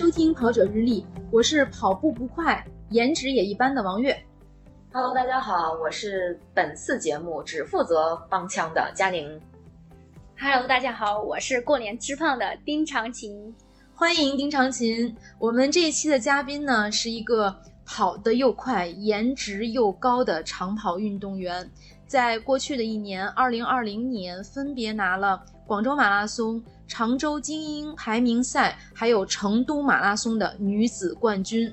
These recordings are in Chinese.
收听跑者日历，我是跑步不快、颜值也一般的王悦。Hello，大家好，我是本次节目只负责帮腔的佳宁。Hello，大家好，我是过年吃胖的丁长琴。欢迎丁长琴。我们这一期的嘉宾呢，是一个跑得又快、颜值又高的长跑运动员。在过去的一年，二零二零年，分别拿了广州马拉松、常州精英排名赛，还有成都马拉松的女子冠军。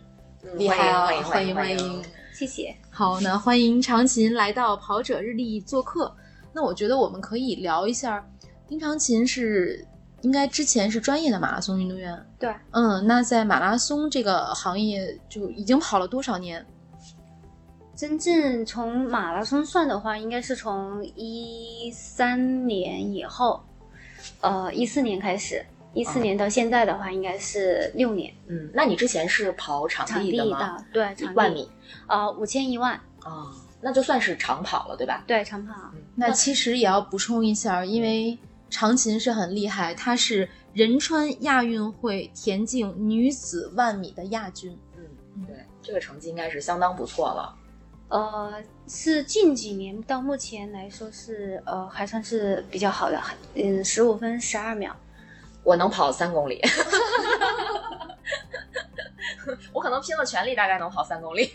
厉害啊！欢迎欢迎欢迎！迎！谢谢。好，那欢迎长琴来到跑者日历做客。那我觉得我们可以聊一下，丁长琴是应该之前是专业的马拉松运动员。对，嗯，那在马拉松这个行业就已经跑了多少年？真正从马拉松算的话，应该是从一三年以后，呃，一四年开始，一四年到现在的话，应该是六年。嗯，那你之前是跑场场地地的吗？的，对，场地万米，呃，五千一万，啊、那就算是长跑了，对吧？对，长跑。那其实也要补充一下，因为长琴是很厉害，她是仁川亚运会田径女子万米的亚军。嗯，对，这个成绩应该是相当不错了。呃，是近几年到目前来说是呃还算是比较好的，嗯，十五分十二秒。我能跑三公里，我可能拼了全力，大概能跑三公里。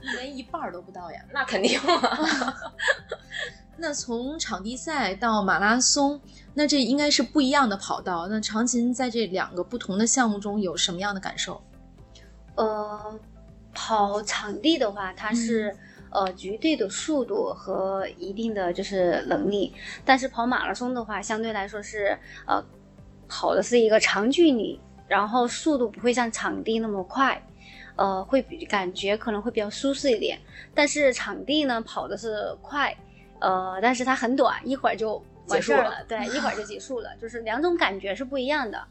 连一半都不到呀！那肯定啊。那从场地赛到马拉松，那这应该是不一样的跑道。那长琴在这两个不同的项目中有什么样的感受？呃，跑场地的话，它是、呃绝对的速度和一定的就是能力，但是跑马拉松的话，相对来说是呃跑的是一个长距离，然后速度不会像场地那么快。呃，会比感觉可能会比较舒适一点，但是场地呢跑的是快，呃，但是它很短，一会儿就完事儿结束了，对，一会儿就结束了，就是两种感觉是不一样的。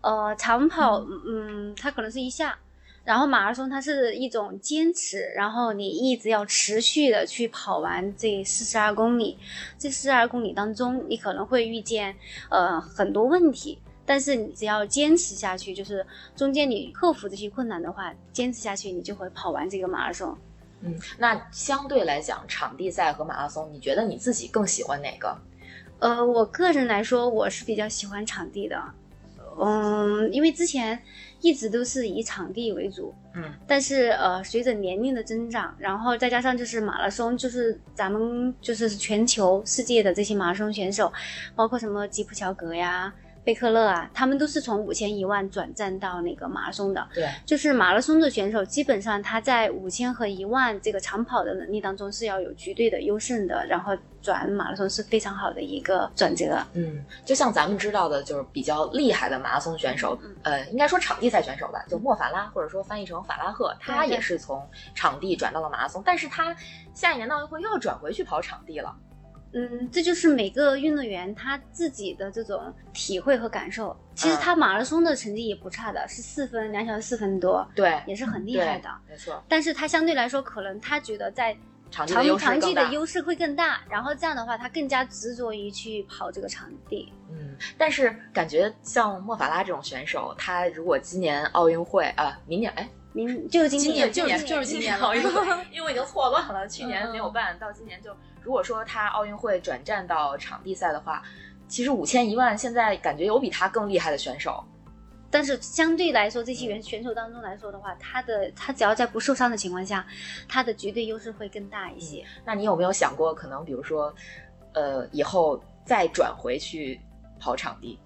呃，长跑，嗯，它可能是一下，然后马拉松它是一种坚持，然后你一直要持续的去跑完这四十二公里，这四十二公里当中，你可能会遇见呃很多问题。但是你只要坚持下去，就是中间你克服这些困难的话，坚持下去，你就会跑完这个马拉松。嗯，那相对来讲，场地赛和马拉松，你觉得你自己更喜欢哪个？呃，我个人来说，我是比较喜欢场地的，嗯，因为之前一直都是以场地为主，嗯，但是呃，随着年龄的增长，然后再加上就是马拉松，就是咱们就是全球世界的这些马拉松选手，包括什么吉普乔格呀。贝克勒啊，他们都是从五千一万转战到那个马拉松的。对，就是马拉松的选手，基本上他在五千和一万这个长跑的能力当中是要有绝对的优胜的，然后转马拉松是非常好的一个转折。嗯，就像咱们知道的，就是比较厉害的马拉松选手，嗯呃，应该说场地赛选手吧，就莫法拉，或者说翻译成法拉赫，他也是从场地转到了马拉松，但是他下一年的奥运会又要转回去跑场地了。嗯，这就是每个运动员他自己的这种体会和感受。其实嗯他马拉松的成绩也不差的，是四分两小时四分多，对，也是很厉害的。没错，但是他相对来说，可能他觉得在场地的优势长长期更大。的优势会更大，然后这样的话，他更加执着于去跑这个场地。嗯，但是感觉像莫法拉这种选手，他如果今年奥运会啊、明年哎，明就是今今年年，就是就是今年了奥运会，因为我已经错乱了，去年没有嗯办，到今年就如果说他奥运会转战到场地赛的话，其实五千一万现在感觉有比他更厉害的选手。但是相对来说，这些选选手当中来说的话，他的他只要在不受伤的情况下，他的绝对优势会更大一些。那你有没有想过，可能比如说，呃，以后再转回去跑场地？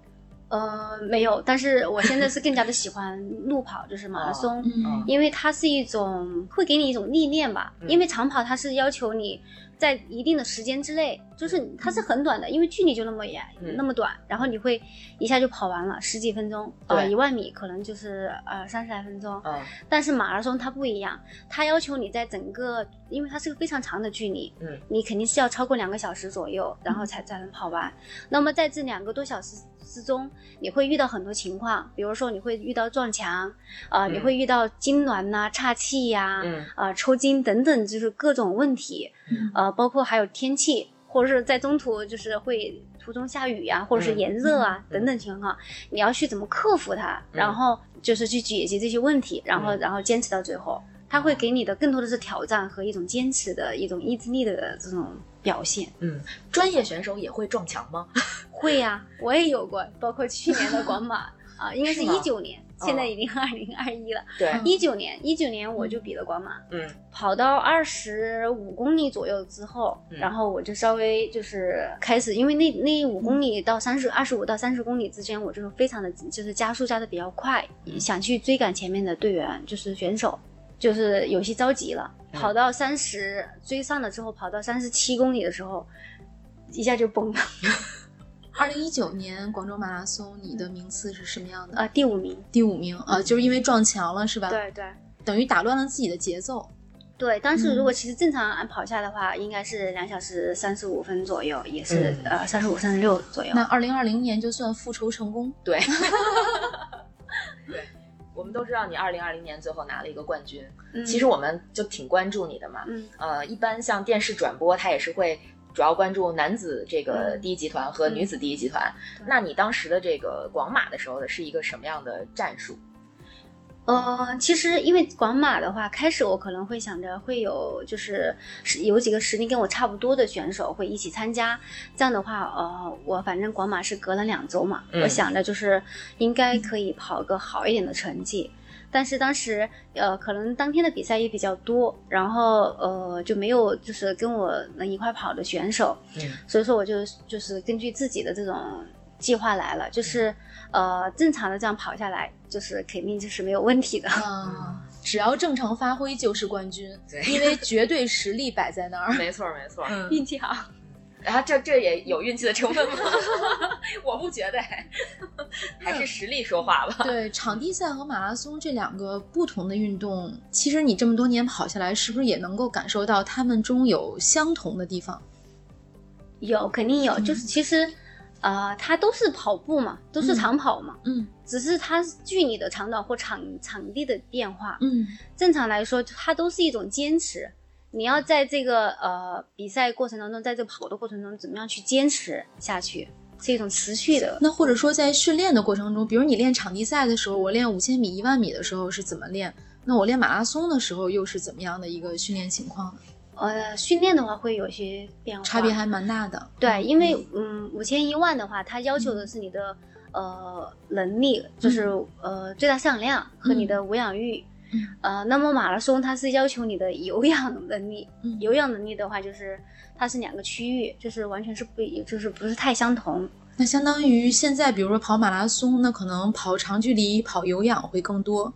呃，没有，但是我现在是更加的喜欢路跑，就是马拉松。嗯因为它是一种会给你一种历练吧，嗯因为长跑它是要求你在一定的时间之内，就是它是很短的，因为距离就那么远、嗯。那么短，然后你会一下就跑完了十几分钟，呃，对。一万米可能就是呃三十来分钟，嗯。但是马拉松它不一样，它要求你在整个，因为它是个非常长的距离，嗯，你肯定是要超过两个小时左右，然后才才能跑完。那么在这两个多小时之中，你会遇到很多情况，比如说你会遇到撞墙，呃，嗯你会遇到痉挛呐、岔气呀、嗯呃，抽筋等等，就是各种问题，嗯呃，包括还有天气，或者是在中途就是会途中下雨呀、或者是嗯炎热啊、嗯等等情况，你要去怎么克服它，嗯然后就是去解决这些问题，然后嗯然后坚持到最后。他会给你的更多的是挑战和一种坚持的一种意志力的这种表现。嗯，专业选手也会撞墙吗？会呀、我也有过，包括去年的广马 啊，应该是一九年，现在已经二零二一了。对，一九年，一九年我就比了广马，嗯跑到二十五公里左右之后，嗯然后我就稍微就是开始，因为那那五公里到三十二十五到三十公里之间，我就是非常的就是加速加的比较快，想去追赶前面的队员，就是选手，就是有些着急了。嗯跑到三十追上了之后，跑到三十七公里的时候，一下就崩了，二零一九年广州马拉松，你的名次是什么样的？啊，第五名。第五名啊，就是因为撞墙了是吧？，对对。等于打乱了自己的节奏。对，当时嗯如果其实正常按跑下的话，应该是两小时三十五分左右，也是、嗯呃三十五、三十六左右。那二零二零年就算复仇成功。对，对，我们都知道你二零二零年最后拿了一个冠军，嗯其实我们就挺关注你的嘛。嗯呃，一般像电视转播，它也是会主要关注男子这个嗯第一集团和女子第一集团。对那你当时的这个广马的时候的是一个什么样的战术？呃，其实因为广马的话，开始我可能会想着会有就是是有几个实力跟我差不多的选手会一起参加，这样的话，呃，我反正广马是隔了两周嘛，嗯。我想着就是应该可以跑个好一点的成绩。但是当时，呃，可能当天的比赛也比较多，然后呃就没有就是跟我能一块跑的选手，嗯。所以说我就就是根据自己的这种计划来了，就是呃正常的这样跑下来，就是肯定就是没有问题的。啊，只要正常发挥就是冠军，对因为绝对实力摆在那儿。没错没错。嗯运气好，然后这这也有运气的成分吗？我不觉得，还是实力说话吧。对，场地赛和马拉松这两个不同的运动，其实你这么多年跑下来，是不是也能够感受到他们中有相同的地方？有肯定有，就是其实呃它都是跑步嘛，都是嗯长跑嘛，嗯只是它距离的长短或场场地的变化。嗯正常来说，它都是一种坚持。你要在这个呃比赛过程当中，在这个跑的过程中，怎么样去坚持下去，是一种持续的。那或者说在训练的过程中，比如你练场地赛的时候，我练五千米、一万米的时候是怎么练？那我练马拉松的时候又是怎么样的一个训练情况呢？呃，训练的话会有些变化，差别还蛮大的。对，因为嗯，五千一万的话，它要求的是你的、呃能力，就是、呃最大摄氧量和你的无氧阈。嗯呃，那么马拉松它是要求你的有氧能力，嗯有氧能力的话就是它是两个区域，就是完全是不一，就是不是太相同。那相当于现在，比如说跑马拉松，那可能跑长距离、跑有氧会更多。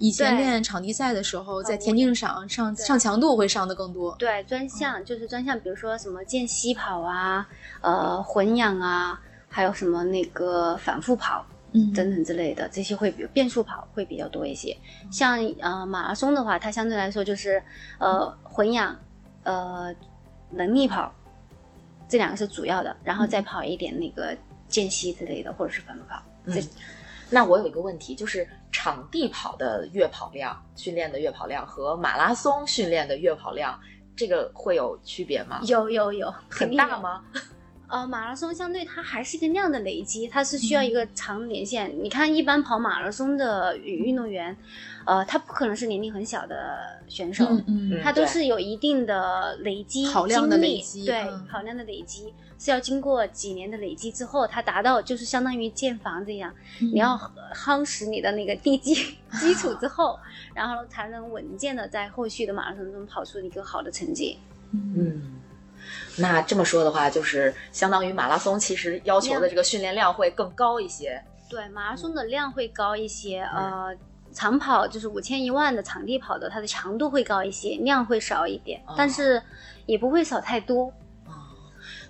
以前练场地赛的时候，在田径场上上强度会上的更多。对，专项就是专项，比如说什么间隙跑啊，呃混氧啊，还有什么那个反复跑，嗯等等之类的，这些会比变速跑会比较多一些。像呃马拉松的话，它相对来说就是呃混氧，呃能力跑，这两个是主要的，然后再跑一点那个间隙之类的，或者是反复跑。这嗯那我有一个问题，就是场地跑的月跑量、训练的月跑量和马拉松训练的月跑量，这个会有区别吗？有有有？很大吗？呃，马拉松相对它还是一个量的累积，它是需要一个长连线。你看，一般跑马拉松的运动员，呃，他不可能是年龄很小的选手，嗯嗯他都是有一定的累积跑量的累积对，嗯跑量的累积是要经过几年的累积之后，它达到就是相当于建房子一样，嗯你要夯实你的那个地基 基础之后，然后才能稳健的在后续的马拉松中跑出一个好的成绩。嗯嗯，那这么说的话，就是相当于马拉松其实要求的这个训练量会更高一些。对，马拉松的量会高一些，呃，长跑就是五千一万的场地跑的，它的强度会高一些，量会少一点，哦但是也不会少太多。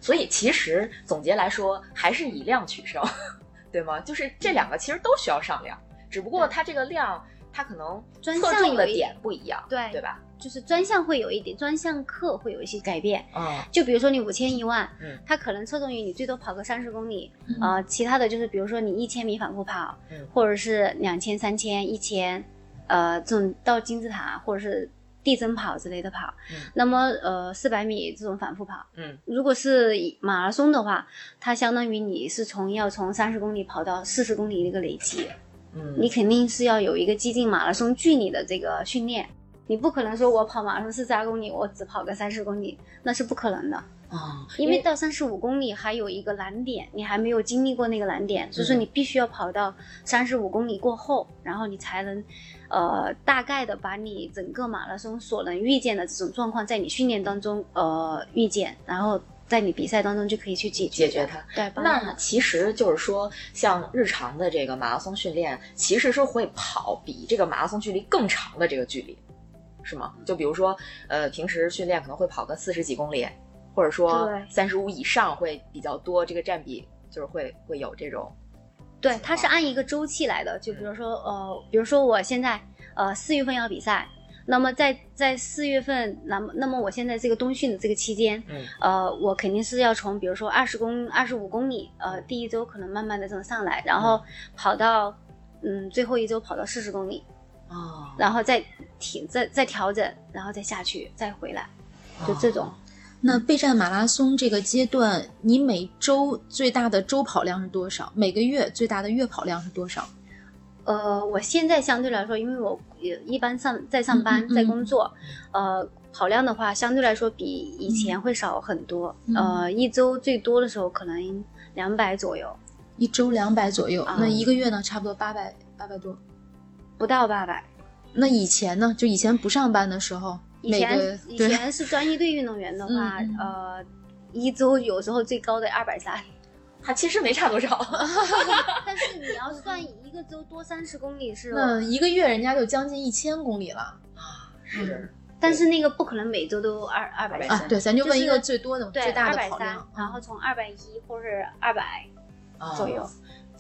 啊，所以其实总结来说，还是以量取胜，对吗？就是这两个其实都需要上量，只不过它这个量它可能专侧重的点不一样，对对吧？就是专项会有一点，专项课会有一些改变。嗯就比如说你五千一万，嗯它可能侧重于你最多跑个三十公里，嗯呃，其他的就是比如说你一千米反复跑，嗯或者是两千、三千、一千，呃，这种到金字塔或者是地增跑之类的跑。嗯那么呃，四百米这种反复跑，嗯如果是马拉松的话，它相当于你是从要从三十公里跑到四十公里的一个累积。嗯，你肯定是要有一个接近马拉松距离的这个训练。你不可能说我跑马拉松四十二公里，我只跑个三十公里，那是不可能的。啊，因为到三十五公里还有一个难点，你还没有经历过那个难点，所以说你必须要跑到三十五公里过后，然后你才能，呃，大概的把你整个马拉松所能预见的这种状况，在你训练当中呃预见，然后在你比赛当中就可以去解决解决它。那其实就是说，像日常的这个马拉松训练，其实是会跑比这个马拉松距离更长的这个距离，是吗？就比如说，呃，平时训练可能会跑个四十几公里，或者说对三十五以上会比较多，这个占比就是会会有这种。对，它是按一个周期来的。就比如说，呃，比如说我现在呃四月份要比赛，那么在在四月份，那么那么我现在这个冬训的这个期间，嗯呃，我肯定是要从比如说二十公二十五公里，呃，第一周可能慢慢的这种上来，然后跑到嗯最后一周跑到四十公里，哦，然后再停再再调整，然后再下去再回来，就这种。那备战马拉松这个阶段，你每周最大的周跑量是多少？每个月最大的月跑量是多少？呃，我现在相对来说，因为我也一般上在上班在工作，呃，跑量的话相对来说比以前会少很多。嗯呃，一周最多的时候可能两百左右，一周两百左右，啊那一个月呢？差不多八百八百多。不到八百。那以前呢？就以前不上班的时候，以前以前是专业队运动员的话，呃，一周有时候最高的二百三，它其实没差多少。但是你要算一个周多三十公里是，那一个月人家就将近一千公里了是，但是那个不可能每周都二二百230啊！对，咱就问一个最多的、对，最大的跑量，，然后从二百一或者二百啊左右。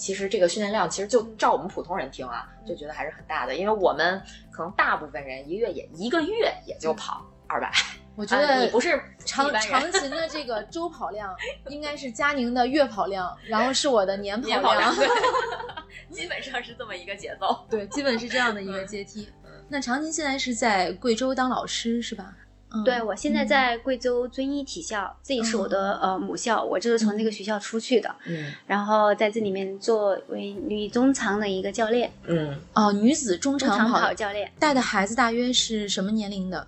其实这个训练量，其实就照我们普通人听啊，就觉得还是很大的，因为我们可能大部分人一个月也一个月也就跑二百，我觉啊得你不是长长琴的这个周跑量 应该是佳宁的月跑量，然后是我的年跑量 基本上是这么一个节奏。对，基本是这样的一个阶梯。那长琴现在是在贵州当老师是吧？嗯，对，我现在在贵州遵义体校，这也是我的呃母校，我就是从这个学校出去的，嗯然后在这里面作为女中长的一个教练，嗯，哦，女子中中长长跑跑教练。带的孩子大约是什么年龄的？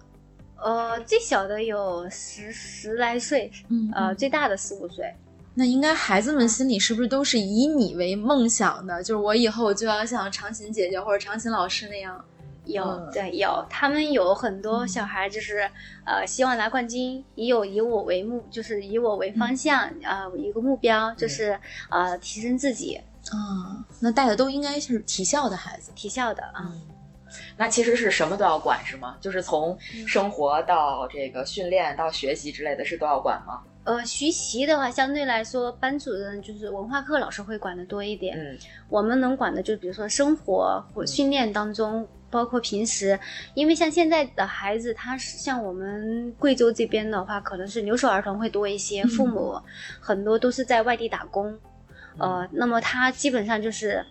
呃，最小的有十十来岁，嗯，呃，嗯最大的四五岁。那应该孩子们心里是不是都是以你为梦想的？就是我以后就要像长琴姐姐或者长琴老师那样。有、嗯对有，他们有很多小孩就是、呃希望拿冠军，也有以我为目，就是以我为方向，呃一个目标就是呃提升自己，啊、那带的都应该是体校的孩子。体校的啊。嗯那其实是什么都要管是吗？就是从生活到这个训练到学习之类的，是都要管吗？呃，学习的话，相对来说，班主任就是文化课老师会管的多一点。嗯。我们能管的就比如说生活或训练当中，包括平时，因为像现在的孩子，他是像我们贵州这边的话，可能是留守儿童会多一些，父母很多都是在外地打工，呃，那么他基本上就是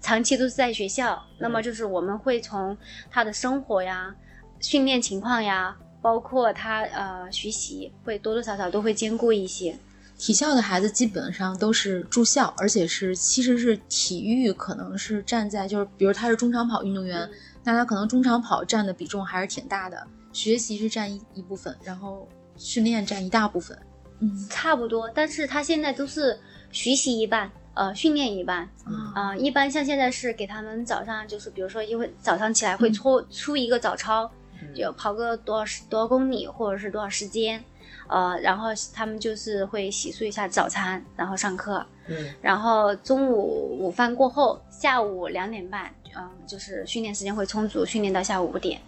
长期都是在学校，那么就是我们会从他的生活呀、训练情况呀，包括他呃学习，会多多少少都会兼顾一些。体校的孩子基本上都是住校，而且是其实是体育可能是站在就是比如他是中长跑运动员，那他可能中长跑占的比重还是挺大的，学习是占一一部分，然后训练占一大部分。嗯差不多，但是他现在都是学习一半，呃，训练一半。啊啊、一般像现在是给他们早上就是，比如说，因为早上起来会出、出一个早操，嗯就跑个多少多少公里或者是多少时间，呃，然后他们就是会洗漱一下早餐，然后上课，嗯然后中午午饭过后，下午两点半，嗯、就是训练时间会充足，训练到下午五点，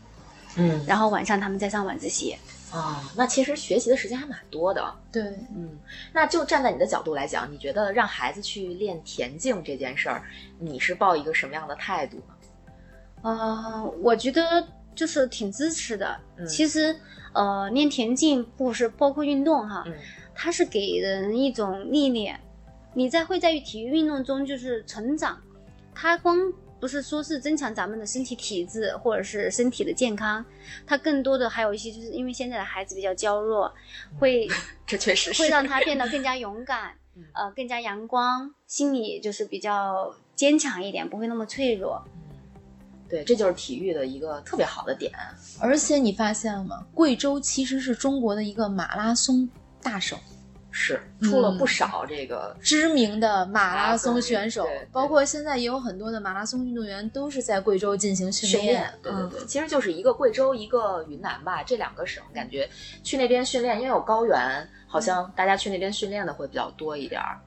嗯然后晚上他们再上晚自习。哦，那其实学习的时间还蛮多的。对，嗯，那就站在你的角度来讲，你觉得让孩子去练田径这件事儿，你是抱一个什么样的态度呢？呃，我觉得就是挺支持的。嗯其实，呃，练田径不是包括运动哈，嗯它是给人一种历练。你在会在于体育运动中就是成长，它光不是说是增强咱们的身体体质或者是身体的健康，它更多的还有一些就是因为现在的孩子比较娇弱，会这确实是会让他 变得更加勇敢嗯，呃，更加阳光，心理就是比较坚强一点，不会那么脆弱。对，这就是体育的一个特别好的点。而且你发现了吗？贵州其实是中国的一个马拉松大省，是出了不少这个知名的马拉松选手，包括现在也有很多的马拉松运动员都是在贵州进行训训练。对对对，嗯其实就是一个贵州，一个云南吧，这两个省感觉去那边训练，因为有高原，好像大家去那边训练的会比较多一点儿。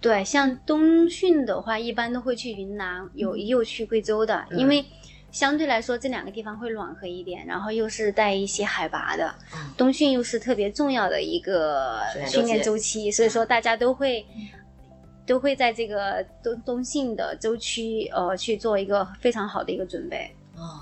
对，像冬训的话，一般都会去云南，有也有去贵州的，因为相对来说这两个地方会暖和一点，然后又是带一些海拔的，嗯冬训又是特别重要的一个训练周期，所以说大家都会。都会在这个冬冬训的周期，呃，去做一个非常好的一个准备。哦，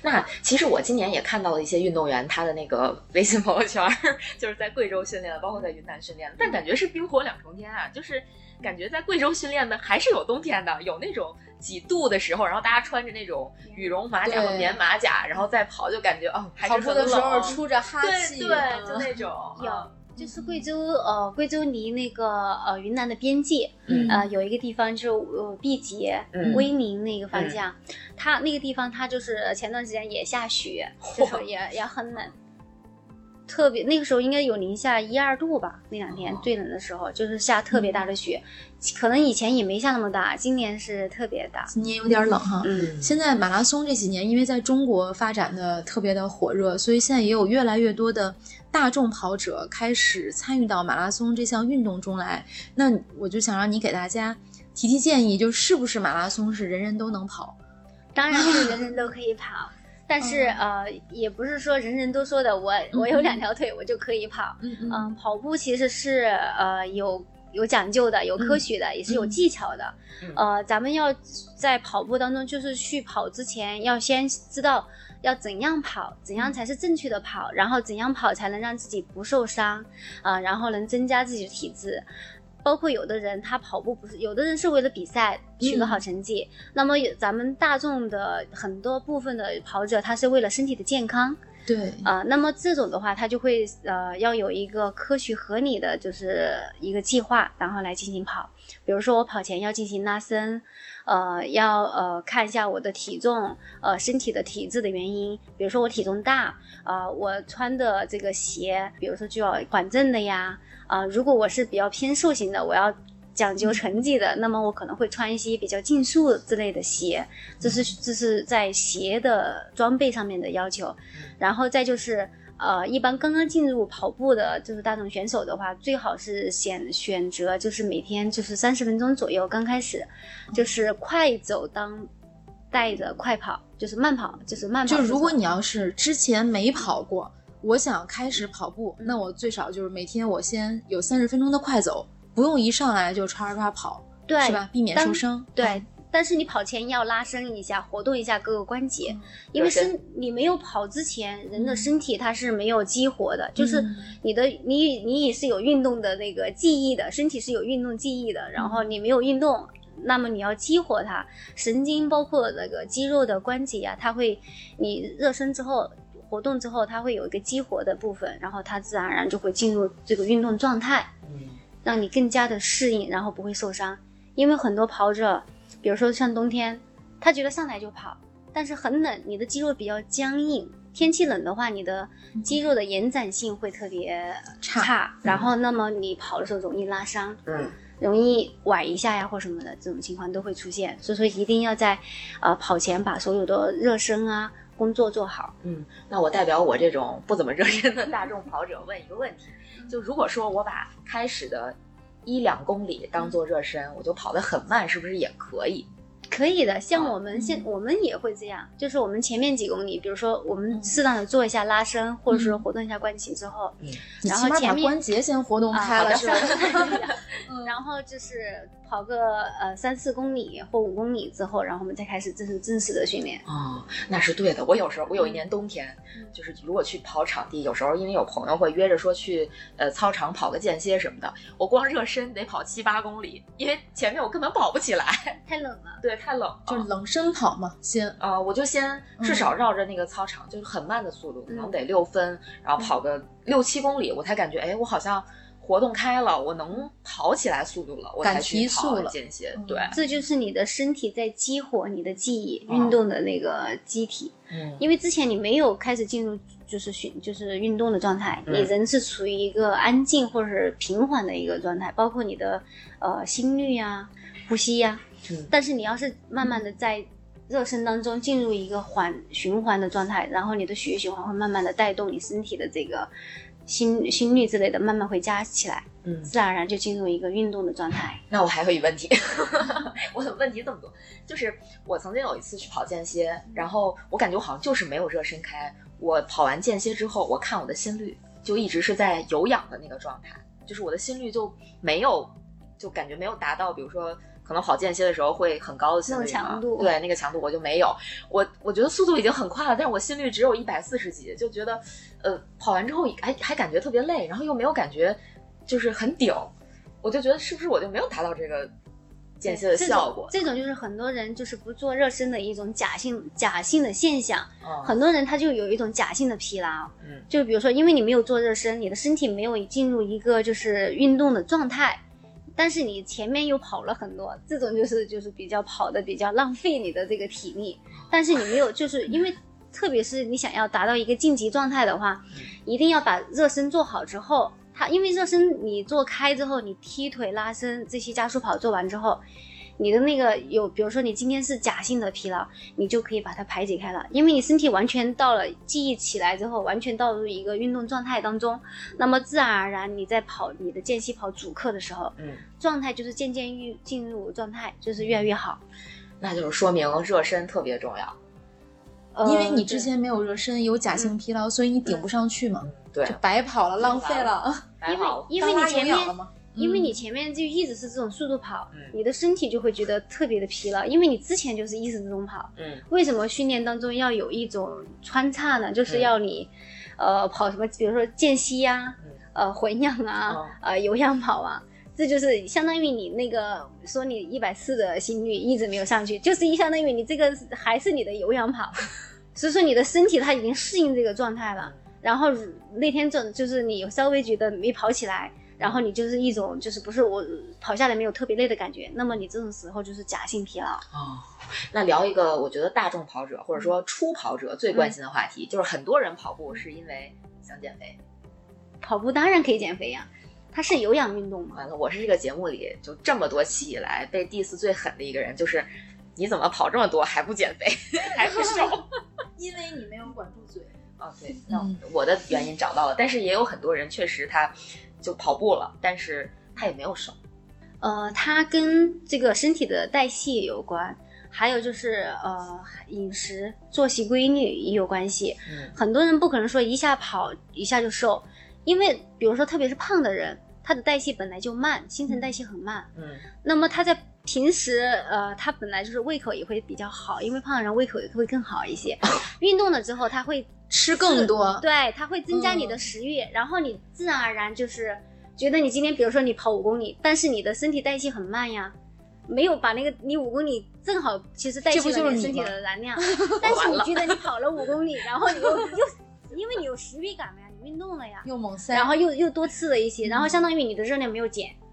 那其实我今年也看到了一些运动员他的那个微信朋友圈儿，就是在贵州训练的，包括在云南训练的，但感觉是冰火两重天啊，就是感觉在贵州训练的还是有冬天的，有那种几度的时候，然后大家穿着那种羽绒马甲和棉马甲，然后再跑，就感觉哦，还跑是很步的时候出着哈气，对就那种 有嗯就是贵州，呃，贵州离那个呃云南的边界，嗯。呃，有一个地方就是呃毕节、嗯。威宁那个方向，它那个地方它就是前段时间也下雪，就是也也很冷，特别那个时候应该有零下一二度吧，那两天哦最冷的时候就是下特别大的雪，可能以前也没下那么大，今年是特别大。今年有点冷哈。嗯，现在马拉松这几年，因为在中国发展的特别的火热，所以现在也有越来越多的大众跑者开始参与到马拉松这项运动中来。那我就想让你给大家提提建议，就是不是马拉松是人人都能跑？当然是人人都可以跑。但是呃，也不是说人人都说的我我有两条腿我就可以跑，嗯嗯，跑步其实是呃有有讲究的，有科学的，也是有技巧的。嗯。呃，咱们要在跑步当中，就是去跑之前，要先知道要怎样跑，怎样才是正确的跑，然后怎样跑才能让自己不受伤，啊、然后能增加自己的体质。包括有的人他跑步不是，有的人是为了比赛取个好成绩，那么有咱们大众的很多部分的跑者，他是为了身体的健康，对，啊、那么这种的话，他就会呃要有一个科学合理的，就是一个计划，然后来进行跑。比如说我跑前要进行拉伸，呃，要呃看一下我的体重，呃身体的体质的原因。比如说我体重大，啊、我穿的这个鞋，比如说就要缓震的呀，啊、如果我是比较偏瘦型的，我要。讲究成绩的，那么我可能会穿一些比较竞速之类的鞋，这是这是在鞋的装备上面的要求。然后再就是，呃，一般刚刚进入跑步的，就是大众选手的话，最好是选选择就是每天就是三十分钟左右，刚开始就是快走当带着快跑，就是慢跑，就是慢跑。就如果你要是之前没跑过，我想开始跑步，那我最少就是每天我先有三十分钟的快走，不用一上来就唰唰跑，对是吧？避免受伤。对。嗯但是你跑前要拉伸一下，活动一下各个关节，因为身身你没有跑之前，人的身体它是没有激活的，就是嗯你的你你也是有运动的那个记忆的，身体是有运动记忆的，然后你没有运动，那么你要激活它，神经包括那个肌肉的关节啊，它会你热身之后。活动之后，它会有一个激活的部分，然后它自然而然就会进入这个运动状态。嗯让你更加的适应，然后不会受伤。因为很多跑者，比如说像冬天，他觉得上来就跑，但是很冷，你的肌肉比较僵硬。天气冷的话，你的肌肉的延展性会特别差差，然后那么你跑的时候容易拉伤，嗯容易崴一下呀或什么的，这种情况都会出现。所以说一定要在呃跑前把所有的热身啊工作做好。嗯，那我代表我这种不怎么热身的大众跑者问一个问题：就如果说我把开始的一两公里当做热身，我就跑得很慢，是不是也可以？可以的，像啊我们现、我们也会这样，就是我们前面几公里，比如说我们适当的做一下拉伸，或者说活动一下关节之后，嗯然后前面关节先活动开了，啊是吧？然后就是跑个呃三四公里或五公里之后，然后我们再开始正式正式的训练。哦，那是对的。我有时候，我有一年冬天，嗯。就是如果去跑场地，有时候因为有朋友会约着说去呃操场跑个间歇什么的，我光热身得跑七八公里，因为前面我根本跑不起来，太冷了，对，太冷了。就是冷身跑嘛，先。啊、我就先至少绕着那个操场，就是很慢的速度，可能嗯。得六分，然后跑个六七公里，我才感觉，哎，我好像活动开了，我能跑起来速度了，我才去跑速了。间歇。嗯对，这就是你的身体在激活你的记忆、运动的那个机体。嗯。因为之前你没有开始进入就是训就是运动的状态，嗯。你人是处于一个安静或者是平缓的一个状态，包括你的呃心率呀、呼吸呀、嗯但是你要是慢慢的在热身当中进入一个缓循环的状态，然后你的血液循环会慢慢的带动你身体的这个心心率之类的慢慢会加起来，嗯，自然而然就进入一个运动的状态。那 我还有一问题，我怎么问题这么多？就是我曾经有一次去跑间歇，然后我感觉我好像就是没有热身开。我跑完间歇之后，我看我的心率就一直是在有氧的那个状态，就是我的心率就没有，就感觉没有达到，比如说可能跑间歇的时候会很高的心率那种强度对那个强度我就没有。我我觉得速度已经很快了，但是我心率只有一百四十几，就觉得呃跑完之后还还感觉特别累，然后又没有感觉就是很顶，我就觉得是不是我就没有达到这个间歇的效果？这种就是很多人就是不做热身的一种假性假性的现象。嗯很多人他就有一种假性的疲劳，嗯就比如说，因为你没有做热身，你的身体没有进入一个就是运动的状态，但是你前面又跑了很多，这种就是就是比较跑的比较浪费你的这个体力，但是你没有就是因为。特别是你想要达到一个晋级状态的话，一定要把热身做好之后，它因为热身你做开之后，你踢腿、拉伸这些加速跑做完之后，你的那个有，比如说你今天是假性的疲劳，你就可以把它排解开了，因为你身体完全到了记忆起来之后，完全到入一个运动状态当中，那么自然而然你在跑你的间歇跑主课的时候，嗯，状态就是渐渐愈进入状态，就是越来越好。那就是说明热身特别重要。呃因为你之前没有热身，有假性疲劳，所以你顶不上去嘛，对就，白跑了，浪费了。因为。因为你前面？因为嗯你前面就一直是这种速度跑，嗯你的身体就会觉得特别的疲劳，因为你之前就是一直这种跑。嗯为什么训练当中要有一种穿插呢？就是嗯要你，呃，跑什么，比如说间隙呀、嗯呃，混氧啊，哦呃，有氧跑啊，这就是相当于你那个说你一百四的心率一直没有上去，就是一相当于你这个还是你的有氧跑，所以说你的身体它已经适应这个状态了。然后那天正就是你稍微觉得没跑起来，然后你就是一种就是不是我跑下来没有特别累的感觉，那么你这种时候就是假性疲劳。哦，那聊一个我觉得大众跑者或者说初跑者最关心的话题，就是很多人跑步是因为想减肥。跑步当然可以减肥呀、它是有氧运动嘛。完了，我是这个节目里就这么多期以来被 diss 最狠的一个人，就是你怎么跑这么多还不减肥，还不瘦？因为你没有管住嘴。哦，对，那嗯我的原因找到了，但是也有很多人确实他就跑步了，但是他也没有瘦。呃，它跟这个身体的代谢有关，还有就是呃饮食作息规律也有关系。嗯很多人不可能说一下跑一下就瘦，因为比如说特别是胖的人，他的代谢本来就慢，新陈代谢很慢。嗯那么他在平时，呃，他本来就是胃口也会比较好，因为胖的人胃口也会更好一些。运动了之后，他会吃更多，对，它会增加你的嗯。食欲，然后你自然而然就是觉得你今天，比如说你跑五公里，但是你的身体代谢很慢呀，没有把那个你五公里正好其实代谢了你身体的燃料，但是你觉得你跑了五公里，然后你又又因为你有食欲感了呀，你运动了呀，又猛塞，然后又又多吃了一些，嗯然后相当于你的热量没有减。啊，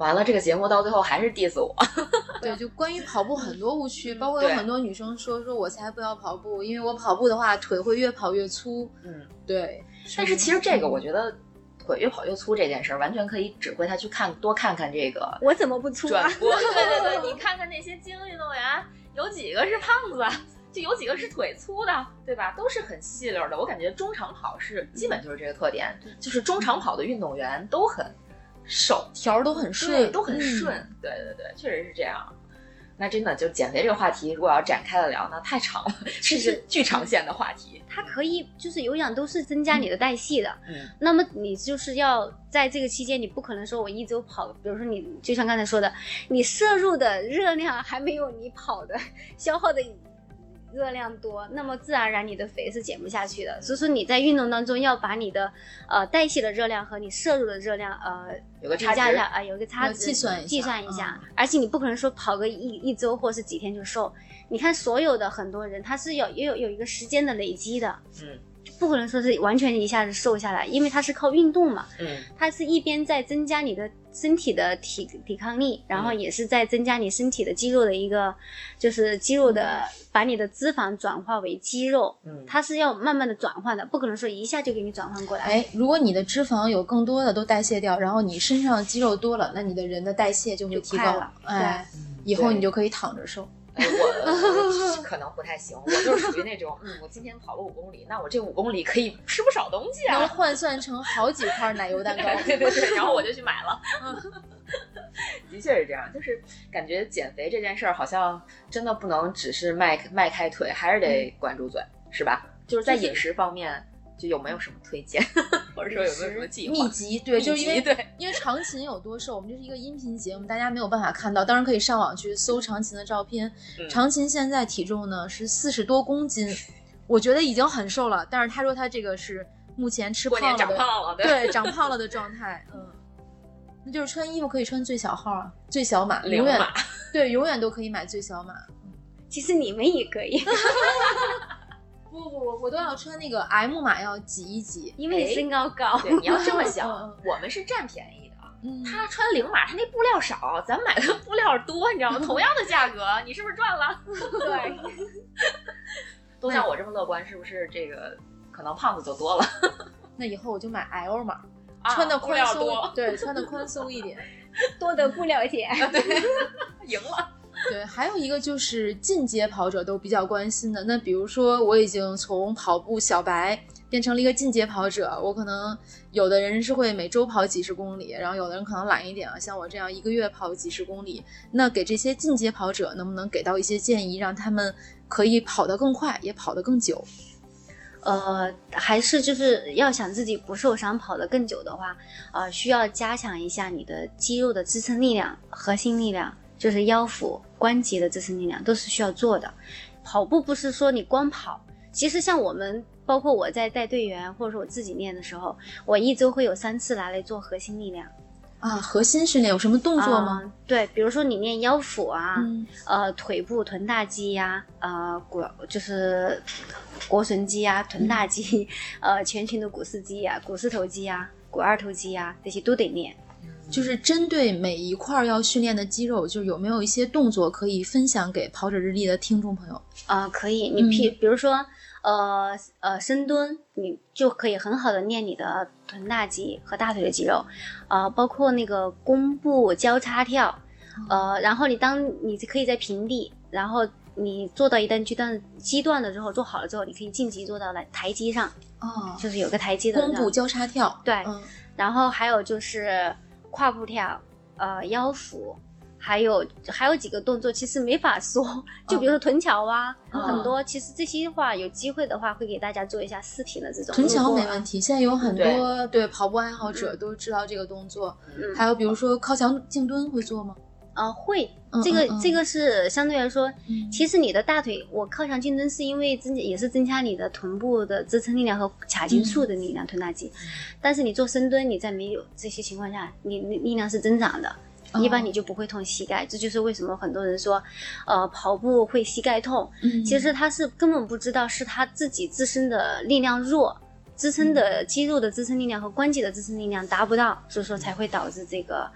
完了，这个节目到最后还是 diss 我。对，就关于跑步很多误区，包括有很多女生说说我才不要跑步，因为我跑步的话腿会越跑越粗。嗯，对，但是其实这个我觉得腿越跑越粗这件事儿，完全可以指挥他去看多看看这个我怎么不粗啊转？播。对对对，你看看那些精英运动员，有几个是胖子，就有几个是腿粗的，对吧？都是很细溜的。我感觉中长跑是基本就是这个特点，就是中长跑的运动员都很瘦，条儿都很对，顺，都很嗯顺。对对对，确实是这样。那真的就减肥这个话题，如果要展开了聊，那太长了，这是巨长线的话题。它可以就是有氧都是增加你的代谢的，嗯那么你就是要在这个期间，你不可能说我一周跑，比如说你就像刚才说的，你摄入的热量还没有你跑的消耗的热量多，那么自然而然你的肥是减不下去的。所以说你在运动当中要把你的呃代谢的热量和你摄入的热量呃有个差价一下啊、有一个差值，计算一下计算一下。嗯而且你不可能说跑个一一周或是几天就瘦，你看所有的很多人他是有也有有一个时间的累积的。嗯，不可能说是完全一下子瘦下来，因为它是靠运动嘛，嗯它是一边在增加你的身体的体抵抗力，然后也是在增加你身体的肌肉的一个，就是肌肉的把你的脂肪转化为肌肉，嗯，它是要慢慢的转换的，不可能说一下就给你转换过来。哎，如果你的脂肪有更多的都代谢掉，然后你身上肌肉多了，那你的人的代谢就会提高了。哎，嗯以后你就可以躺着瘦。哎我我可能不太行，我就是属于那种，嗯，我今天跑了五公里，那我这五公里可以吃不少东西啊能啊。换算成好几块奶油蛋糕。对对对，然后我就去买了。的确是这样，就是感觉减肥这件事儿好像真的不能只是迈迈开腿，还是得管住嘴，是吧？就是在饮食方面，就有没有什么推荐，或者说有没有什么计划？秘籍对，就是因为对 因为长琴有多瘦，我们这是一个音频节目，大家没有办法看到，当然可以上网去搜长琴的照片。嗯长琴现在体重呢是四十多公斤，我觉得已经很瘦了，但是他说他这个是目前吃胖了的，胖了，对对，长胖了的状态，嗯。那就是穿衣服可以穿最小号啊，最小码，永远对，永远都可以买最小码。其实你们也可以，不不不，我都要穿那个 M 码，要挤一挤。因为你身高高。对，你要这么嗯想嗯，我们是占便宜的。嗯，他穿零码，他那布料少，咱买的 布料多，你知道吗？同样的价格，你是不是赚了？对，都像我这么乐观，是不是这个可能胖子就多了？那以后我就买 L 码，啊穿的布宽松，料多，对，穿的宽松一点。多得不了解。赢了。对，还有一个就是进阶跑者都比较关心的，那比如说我已经从跑步小白变成了一个进阶跑者，我可能有的人是会每周跑几十公里，然后有的人可能懒一点啊，像我这样一个月跑几十公里。那给这些进阶跑者能不能给到一些建议，让他们可以跑得更快，也跑得更久？呃，还是就是要想自己不受伤，跑得更久的话，呃，需要加强一下你的肌肉的支撑力量、核心力量，就是腰腹关节的支撑力量，都是需要做的。跑步不是说你光跑，其实像我们，包括我在带队员，或者说我自己练的时候，我一周会有三次拿来做核心力量。啊，核心训练有什么动作吗？啊对，比如说你练腰腹啊，嗯呃，腿部臀大肌呀、呃，股就是腘绳肌呀、臀大肌，呃，前群的股四肌呀、股四头肌呀、股二头肌呀，这些都得练。就是针对每一块儿要训练的肌肉，就是有没有一些动作可以分享给跑者日历的听众朋友？啊、可以，你比、比如说，呃呃，深蹲，你就可以很好的练你的臀大肌和大腿的肌肉，呃，包括那个弓步交叉跳，呃，然后你当你可以在平地，然后你做到一段阶段阶段了之后，做好了之后，你可以晋级做到来台阶上，哦，就是有个台阶的弓步交叉跳，对嗯。然后还有就是跨步跳，呃，腰腹，还有还有几个动作其实没法说，就比如说臀桥啊，哦很多其实这些话有机会的话会给大家做一下视频的这种臀桥没问题，现在有很多对跑步爱好者都知道这个动作。嗯还有比如说靠墙静蹲会做吗？啊、会嗯，这个、嗯嗯这个是相对来说，嗯其实你的大腿，我靠墙静蹲是因为增也是增加你的臀部的支撑力量和髂胫束的力量，臀大肌。但是你做深蹲，你在没有这些情况下，你你力量是增长的。一般哦你就不会痛膝盖，这就是为什么很多人说，呃，跑步会膝盖痛。嗯其实他是根本不知道是他自己自身的力量弱，支撑的肌肉的支撑力量和关节的支撑力量达不到，所以说才会导致这个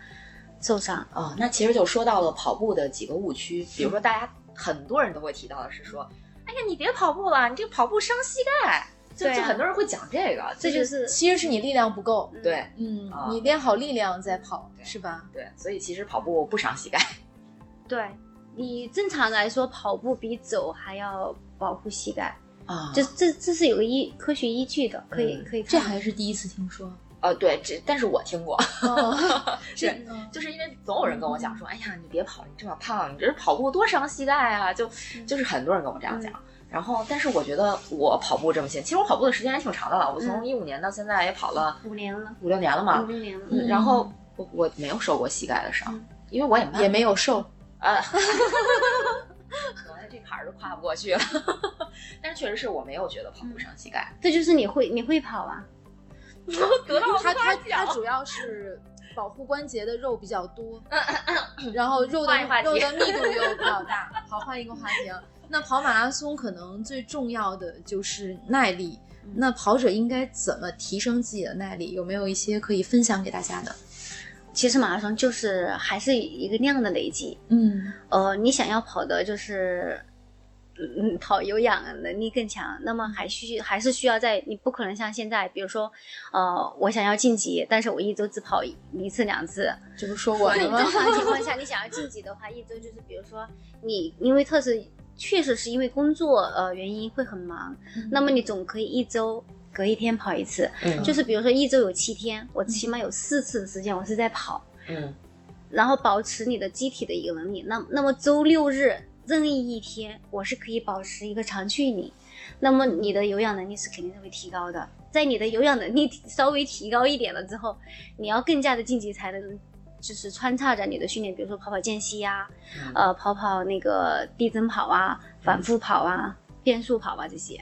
受伤。哦，那其实就说到了跑步的几个误区，比如说大家很多人都会提到的是说，哎呀，你别跑步了，你这个跑步伤膝盖，就、就很多人会讲这个，这就是其实是你力量不够，对嗯啊，你练好力量再跑，是吧？对，所以其实跑步不伤膝盖。对你正常来说，跑步比走还要保护膝盖，啊这这这是有个依科学依据的，可以嗯可以。这还是第一次听说。呃，对，这但是我听过，哦，这对就是因为总有人跟我讲说，哎呀，你别跑，你这么胖，你这跑步多伤膝盖啊，就就是很多人跟我这样讲。然后，但是我觉得我跑步这么些，其实我跑步的时间还挺长的了，我从嗯一五年到现在也跑了五年了，五六年了嘛五。六年了。嗯然后我我没有受过膝盖的伤，嗯因为我也慢也没有瘦，啊，可能这坎儿都跨不过去了。但是确实是我没有觉得跑步伤膝盖，这就是你会你会跑啊，得到它它夸奖它主要是保护关节的肉比较多，然后肉的肉的密度又比较大。好，换一个话题啊。那跑马拉松可能最重要的就是耐力，那跑者应该怎么提升自己的耐力？有没有一些可以分享给大家的？其实马拉松就是还是一个量的累积。嗯呃，你想要跑的就是，嗯，跑有氧能力更强，那么还需还是需要在你不可能像现在，比如说，呃，我想要晋级，但是我一周只跑一次两次。这不说我正？常情况下，你想要晋级的话，一周就是比如说你因为特是确实是因为工作呃原因会很忙，那么你总可以一周隔一天跑一次，嗯就是比如说一周有七天，我起码有四次的时间我是在跑。嗯然后保持你的机体的一个能力。那那么周六日任意一天，我是可以保持一个长距离，那么你的有氧能力是肯定是会提高的。在你的有氧能力稍微提高一点了之后，你要更加的晋级才能。就是穿插着你的训练，比如说跑跑间隙呀、嗯呃，跑跑那个递增跑啊、反复跑啊、变速跑啊这些。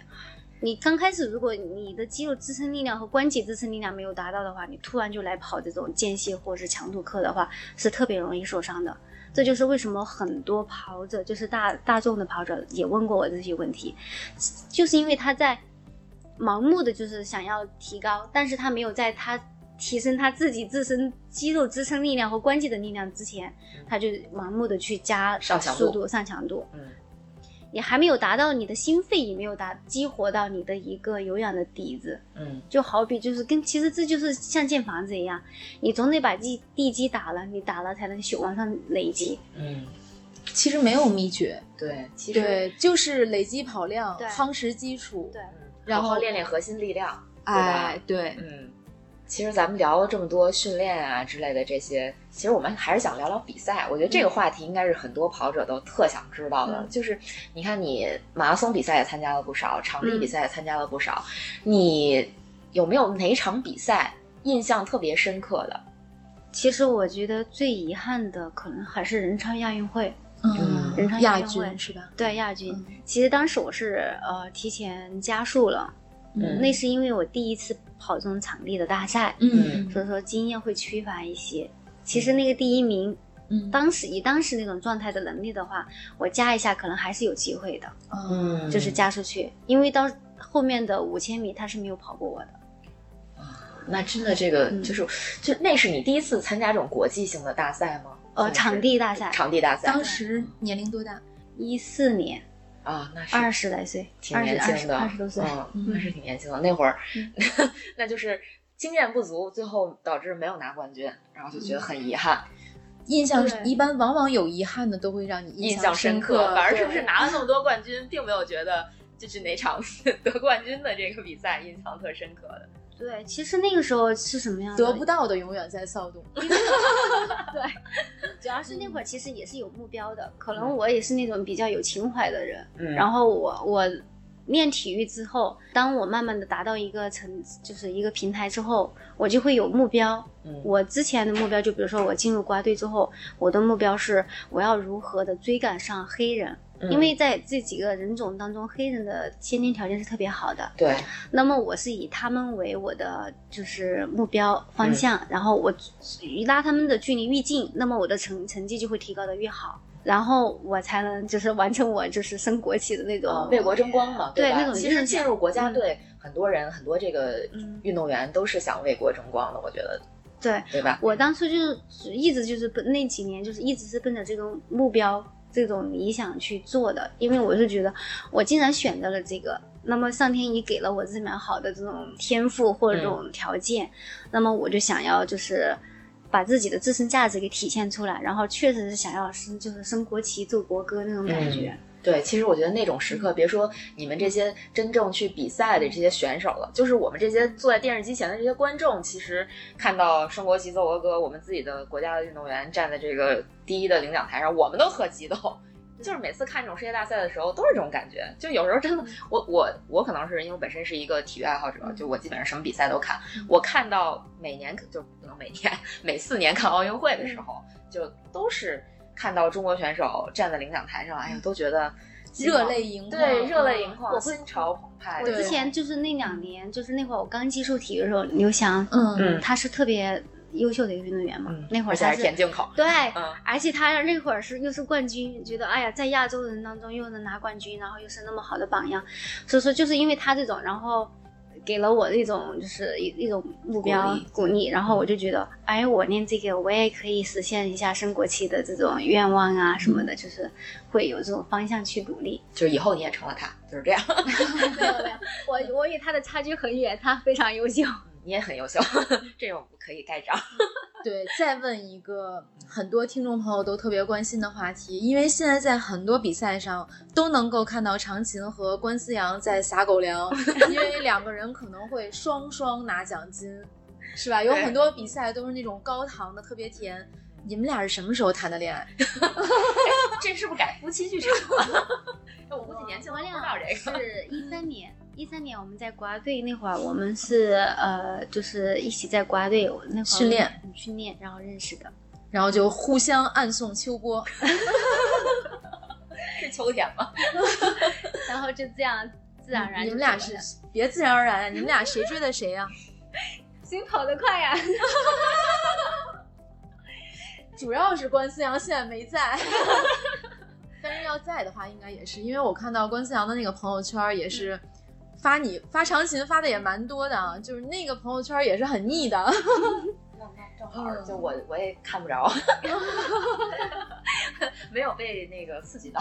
你刚开始，如果你的肌肉支撑力量和关节支撑力量没有达到的话，你突然就来跑这种间歇或者是强度课的话，是特别容易受伤的。这就是为什么很多跑者，就是大大众的跑者也问过我这些问题，就是因为他在盲目的就是想要提高，但是他没有在他提升他自己自身肌肉支撑力量和关节的力量之前，他就盲目的去加速度、上强度。嗯你还没有达到你的心肺，也没有达激活到你的一个有氧的底子，嗯。就好比就是跟其实这就是像建房子一样，你总得把地地基打了，你打了才能修往上累积。嗯，其实没有秘诀，对，其实对，就是累积跑量，夯实基础，对，嗯然后练练核心力量，对对，嗯，其实咱们聊了这么多训练啊之类的这些，其实我们还是想聊聊比赛。我觉得这个话题应该是很多跑者都特想知道的。嗯就是你看，你马拉松比赛也参加了不少，场地嗯比赛也参加了不少，你有没有哪场比赛印象特别深刻的？其实我觉得最遗憾的可能还是仁川亚运会，嗯仁昌亚亚运会军是吧？对亚军。嗯其实当时我是呃提前加速了，嗯那是因为我第一次跑这种场地的大赛，嗯所以说经验会缺乏一些。其实那个第一名，嗯，当时以当时那种状态的能力的话，我加一下可能还是有机会的，嗯就是加出去。因为到后面的五千米他是没有跑过我的，那真的这个嗯就是，就那是你第一次参加这种国际性的大赛吗？呃，场地大赛，场地大赛当时年龄多大？一四年，啊，那是二十来岁，挺年轻的，二十多岁，嗯，那是挺年轻的。那会儿，嗯 那就是经验不足，最后导致没有拿冠军，然后就觉得很遗憾，印象一般，往往有遗憾的都会让你印象深刻。反而是不是拿了那么多冠军，并没有觉得就是哪场 得冠军的这个比赛印象特深刻的。对，其实那个时候是什么样的？得不到的永远在骚动。对主要是那会儿其实也是有目标的，可能我也是那种比较有情怀的人。嗯然后我我练体育之后，当我慢慢的达到一个层，就是一个平台之后，我就会有目标。嗯我之前的目标，就比如说我进入国家队之后，我的目标是我要如何的追赶上黑人，嗯因为在这几个人种当中，黑人的先天条件是特别好的。对，那么我是以他们为我的就是目标方向，嗯然后我与拉他们的距离越近，那么我的成成绩就会提高的越好，然后我才能就是完成我就是升国旗的那种、呃，为国争光嘛，吧？对那种其实进入国家队，很多人很多这个嗯运动员都是想为国争光的，我觉得，对。对吧？我当初就是一直就是奔那几年就是一直是奔着这个目标、这种理想去做的，因为我是觉得我既然选择了这个，那么上天已给了我这么好的这种天赋或者这种条件，那么我就想要就是把自己的自身价值给体现出来，然后确实是想要升就是升国旗、奏国歌那种感觉。对，其实我觉得那种时刻，别说你们这些真正去比赛的这些选手了，就是我们这些坐在电视机前的这些观众，其实看到升国旗、奏国歌，我们自己的国家的运动员站在这个第一的领奖台上，我们都特激动。就是每次看这种世界大赛的时候，都是这种感觉。就有时候真的，我我我可能是因为我本身是一个体育爱好者，就我基本上什么比赛都看。我看到每年就不能每年，每四年看奥运会的时候，就都是看到中国选手站在领奖台上，哎呀，都觉得热泪盈眶，对，热泪盈眶，心潮澎湃。我之前就是那两年，就是那会儿我刚接触体育的时候，刘翔，嗯嗯他是特别优秀的一个运动员嘛，嗯，那会儿还他是田径口，对，嗯而且他那会儿是又是冠军，觉得哎呀，在亚洲人当中又能拿冠军，然后又是那么好的榜样，所以说就是因为他这种，然后给了我一种就是一一种目标鼓励鼓励，然后我就觉得，哎，我练这个我也可以实现一下升国旗的这种愿望啊什么的，就是会有这种方向去努力。就是以后你也成了他，就是这样。没有没有，我我与他的差距很远，他非常优秀。你也很优秀，这种可以盖章。对，再问一个很多听众朋友都特别关心的话题，因为现在在很多比赛上都能够看到长琴和关思阳在撒狗粮，因为两个人可能会双双拿奖金，是吧？有很多比赛都是那种高糖的，特别甜。你们俩是什么时候谈的恋爱？这是不是改夫妻剧场了？我估计年轻我人不知道这个。是一三年，一三年我们在国家队那会儿，我们是呃，就是一起在国家队那会儿训练嗯训练，然后认识的。然后就互相暗送秋波。是秋天吗？然后就这样自然而然你们俩是别自然而然，你们俩谁追的谁呀、谁跑得快呀？主要是关思阳现在没在，但是要在的话，应该也是因为我看到关思阳的那个朋友圈也是发你发长琴发的也蛮多的啊，就是那个朋友圈也是很腻的。正 好就我我也看不着，没有被那个刺激到，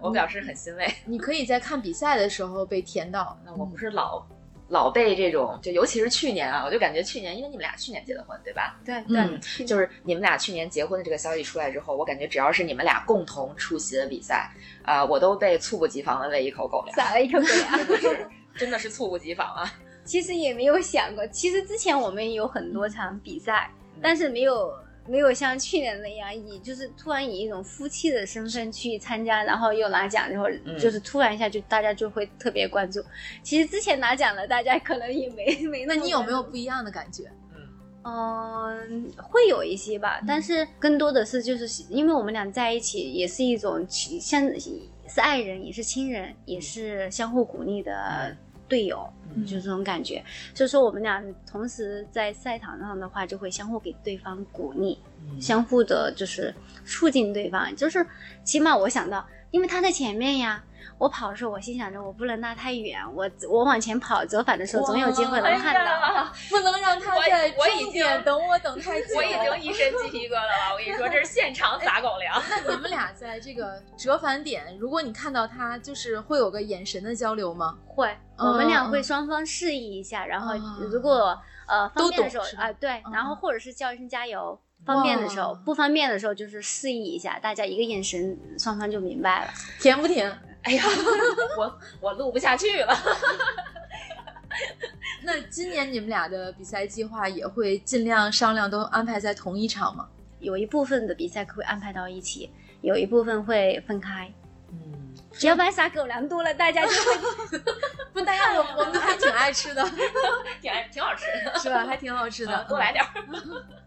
我表示很欣慰。你可以在看比赛的时候被甜到。那我不是老老被这种，就尤其是去年啊，我就感觉去年，因为你们俩去年结的婚，对吧？对嗯对，就是你们俩去年结婚的这个消息出来之后，我感觉只要是你们俩共同出席的比赛，啊、我都被猝不及防的喂一口狗粮，撒了一口狗粮。真 的是真的是猝不及防啊！其实也没有想过，其实之前我们有很多场比赛，但是没有没有像去年那样以就是突然以一种夫妻的身份去参加，然后又拿奖，然后嗯。就是突然一下就大家就会特别关注。其实之前拿奖了，大家可能也没 没么那你有没有不一样的感觉？嗯，会有一些吧，但是更多的是就是因为我们俩在一起，也是一种亲像是爱人，也是亲人，也是相互鼓励的队友，嗯就是这种感觉。所以说我们俩同时在赛场上的话，就会相互给对方鼓励，嗯相互的就是促进对方。就是起码我想到，因为他在前面呀。我跑的时候，我心想着我不能拉太远，我我往前跑折返的时候总有机会能看到。到。不能让他在我已经终点等我等太久。我已经一身鸡皮疙瘩了，我跟你说，这是现场撒狗粮。那你们俩在这个折返点，如果你看到他，就是会有个眼神的交流吗？会，嗯我们俩嗯会双方示意一下，然后嗯如果呃方便的时候啊、对，嗯然后或者是叫一声加油。方便的时候，不方便的时候就是示意一下，大家一个眼神，双方就明白了。甜不甜？哎呀，我我录不下去了。那今年你们俩的比赛计划也会尽量商量都安排在同一场吗？有一部分的比赛会安排到一起，有一部分会分开，嗯，要不然撒狗粮多了，大家就会 不，大家我我们还挺爱吃的，挺爱挺好吃的。是吧？还挺好吃的，多来点儿。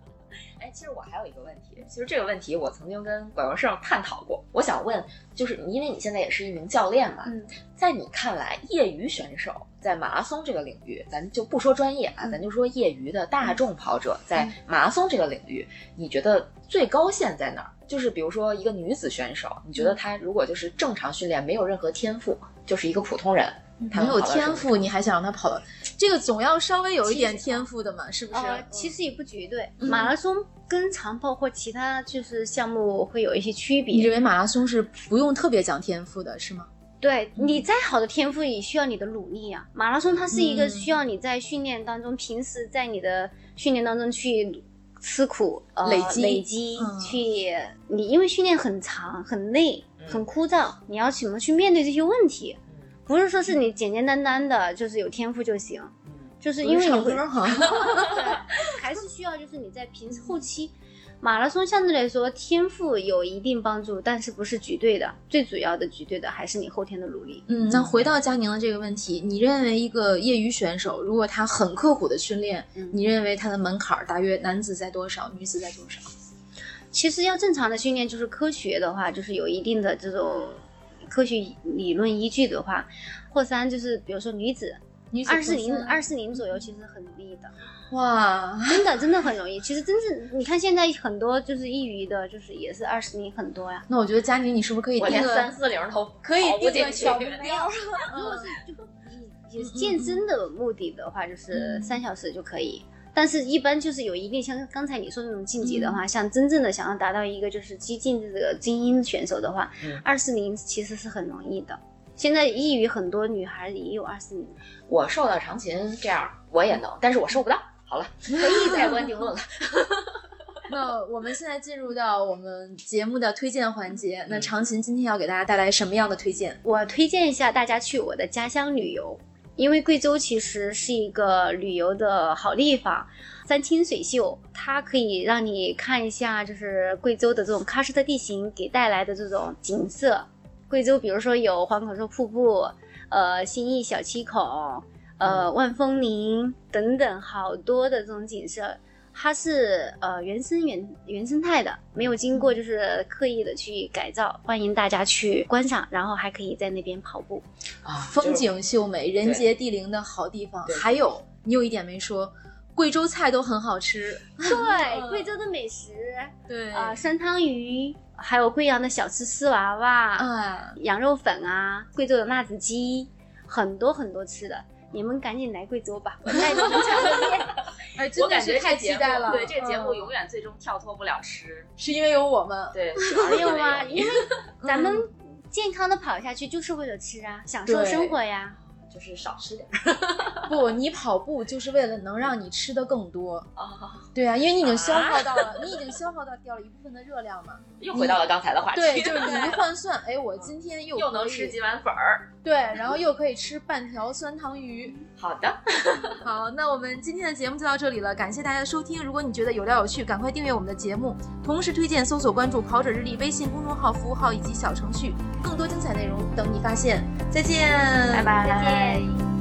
哎，其实我还有一个问题，其实这个问题我曾经跟管荣胜探讨过。我想问，就是因为你现在也是一名教练嘛，嗯在你看来，业余选手在马拉松这个领域，咱就不说专业啊，嗯咱就说业余的大众跑者在马拉松这个领域，你觉得最高线在哪儿？就是比如说一个女子选手，你觉得她如果就是正常训练，没有任何天赋，就是一个普通人，她没有天赋，你还想让他跑到这个总要稍微有一点天赋的嘛，是不是？呃，其实也不绝对，嗯马拉松跟长跑或其他就是项目会有一些区别。你认为马拉松是不用特别讲天赋的，是吗？对你再好的天赋也需要你的努力啊。马拉松它是一个嗯需要你在训练当中，平时在你的训练当中去吃苦，呃、累积累积，嗯去你因为训练很长、很累、嗯很枯燥，你要怎么去面对这些问题？不是说是你简简单单的就是有天赋就行，嗯就是因为你会唱歌哈，对，还是需要就是你在平时后期。马拉松相对来说，天赋有一定帮助，但是不是绝对的。最主要的、绝对的还是你后天的努力。嗯，那回到佳宁的这个问题，你认为一个业余选手，如果他很刻苦的训练，嗯你认为他的门槛儿大约男子在多少，女子在多少？其实要正常的训练，就是科学的话，就是有一定的这种科学理论依据的话，或三就是比如说女子女子二四零二四零左右，其实很容易的，哇，真的真的很容易。其实真是你看现在很多就是抑郁的，就是也是二四零很多呀。那我觉得佳宁，你是不是可以我连定个三四零都可以跑不进去定个小目标？如果是就是健身的目的的话，就是嗯三小时就可以。但是，一般就是有一定像刚才你说的那种晋级的话，像真正的想要达到一个就是激进的这个精英选手的话嗯，二四零其实是很容易的。现在异于很多女孩也有二四零，我瘦到长琴这样，我也能，但是我瘦不到。好了，可以盖棺定论了。那我们现在进入到我们节目的推荐环节。那嗯长琴今天要给大家带来什么样的推荐？我推荐一下大家去我的家乡旅游，因为贵州其实是一个旅游的好地方。山清水秀，它可以让你看一下，就是贵州的这种喀斯特地形给带来的这种景色。贵州比如说有黄口洲瀑布，呃，新义小七孔，呃，万峰林等等，好多的这种景色。它是呃原生原原生态的，没有经过就是刻意的去改造，欢迎大家去观赏，然后还可以在那边跑步。啊，风景秀美、人杰地灵的好地方。还有，你有一点没说，贵州菜都很好吃。对，贵州的美食对啊、酸汤鱼，还有贵阳的小吃丝娃娃、啊，羊肉粉啊，贵州的辣子鸡，很多很多吃的。你们赶紧来贵州吧，我带你们尝个遍。哎，我真的感觉是太期待了。对这个节目嗯永远最终跳脱不了吃。是因为有我们。对，没有啊，因为 咱们嗯健康的跑下去就是为了吃啊，享受生活呀。就是少吃点儿不，你跑步就是为了能让你吃的更多。啊。对啊，因为你已经消耗到了，你已经消耗到掉了一部分的热量嘛。又回到了刚才的话题。对，就是 你一换算，哎，我今天又又能吃几碗粉儿。对，然后又可以吃半条酸汤鱼。好的，好，那我们今天的节目就到这里了，感谢大家的收听。如果你觉得有料有趣，赶快订阅我们的节目，同时推荐搜索关注“跑者日历”微信公众号、服务号以及小程序，更多精彩内容等你发现。再见，拜拜再见。